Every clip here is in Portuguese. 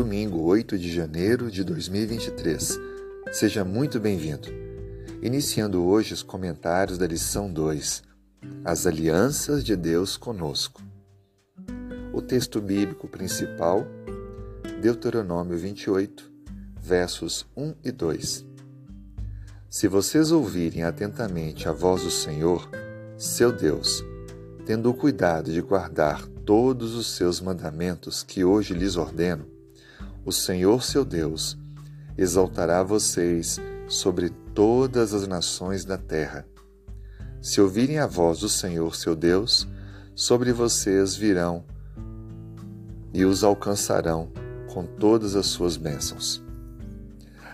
8 de janeiro de 2023. Seja muito bem-vindo. Iniciando hoje os comentários da lição 2, As Alianças de Deus conosco. O texto bíblico principal, Deuteronômio 28, versos 1 e 2. Se vocês ouvirem atentamente a voz do Senhor, seu Deus, tendo o cuidado de guardar todos os seus mandamentos que hoje lhes ordeno, o Senhor seu Deus exaltará vocês sobre todas as nações da terra. Se ouvirem a voz do Senhor seu Deus, sobre vocês virão e os alcançarão com todas as suas bênçãos.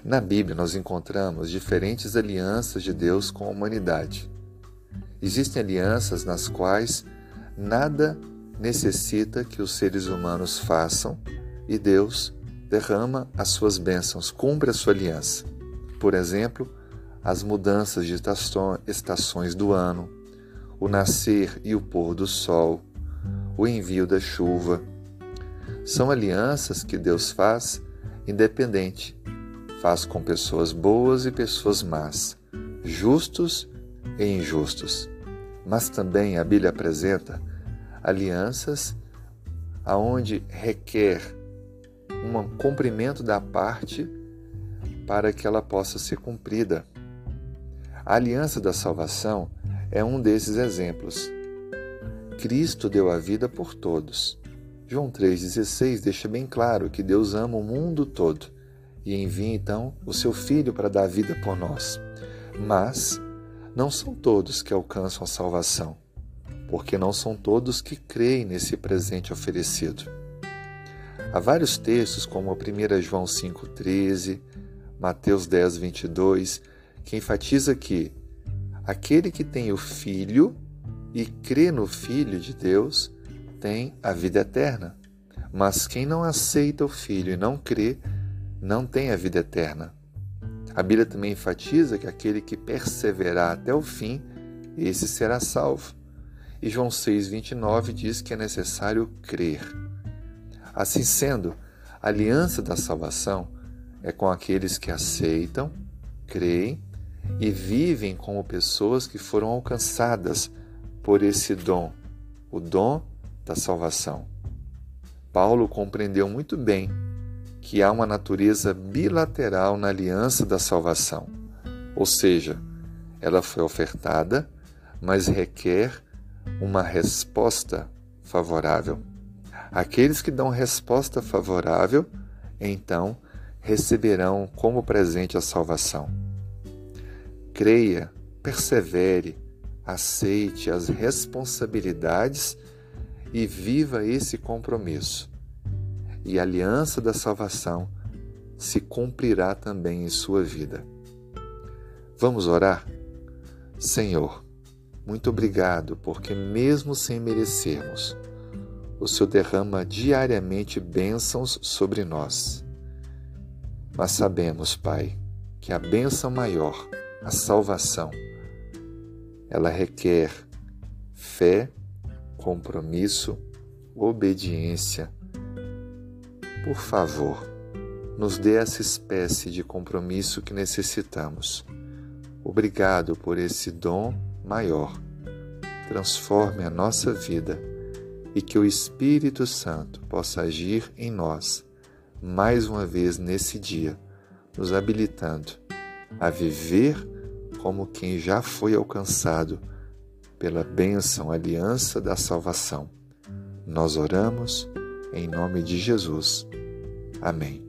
Na Bíblia, nós encontramos diferentes alianças de Deus com a humanidade. Existem alianças nas quais nada necessita que os seres humanos façam e Deus derrama as suas bênçãos, cumpre a sua aliança. Por exemplo, as mudanças de estações do ano, o nascer e o pôr do sol, o envio da chuva. São alianças que Deus faz independente. Faz com pessoas boas e pessoas más, justos e injustos. Mas também a Bíblia apresenta alianças aonde requer um cumprimento da parte para que ela possa ser cumprida. A aliança da salvação é um desses exemplos. Cristo deu a vida por todos. João 3,16 deixa bem claro que Deus ama o mundo todo e envia então o seu Filho para dar vida por nós. Mas não são todos que alcançam a salvação, porque não são todos que creem nesse presente oferecido. Há vários textos, como 1 João 5,13, Mateus 10, 22, que enfatiza que aquele que tem o Filho e crê no Filho de Deus tem a vida eterna. Mas quem não aceita o Filho e não crê, não tem a vida eterna. A Bíblia também enfatiza que aquele que perseverar até o fim, esse será salvo. E João 6,29 diz que é necessário crer. Assim sendo, a aliança da salvação é com aqueles que aceitam, creem e vivem como pessoas que foram alcançadas por esse dom, o dom da salvação. Paulo compreendeu muito bem que há uma natureza bilateral na aliança da salvação, ou seja, ela foi ofertada, mas requer uma resposta favorável. Aqueles que dão resposta favorável, então, receberão como presente a salvação. Creia, persevere, aceite as responsabilidades e viva esse compromisso. E a aliança da salvação se cumprirá também em sua vida. Vamos orar? Senhor, muito obrigado, porque mesmo sem merecermos, o Senhor derrama diariamente bênçãos sobre nós. Mas sabemos, Pai, que a bênção maior, a salvação, ela requer fé, compromisso, obediência. Por favor, nos dê essa espécie de compromisso que necessitamos. Obrigado por esse dom maior. Transforme a nossa vida e que o Espírito Santo possa agir em nós mais uma vez nesse dia, nos habilitando a viver como quem já foi alcançado pela bênção aliança da salvação. Nós oramos em nome de Jesus. Amém.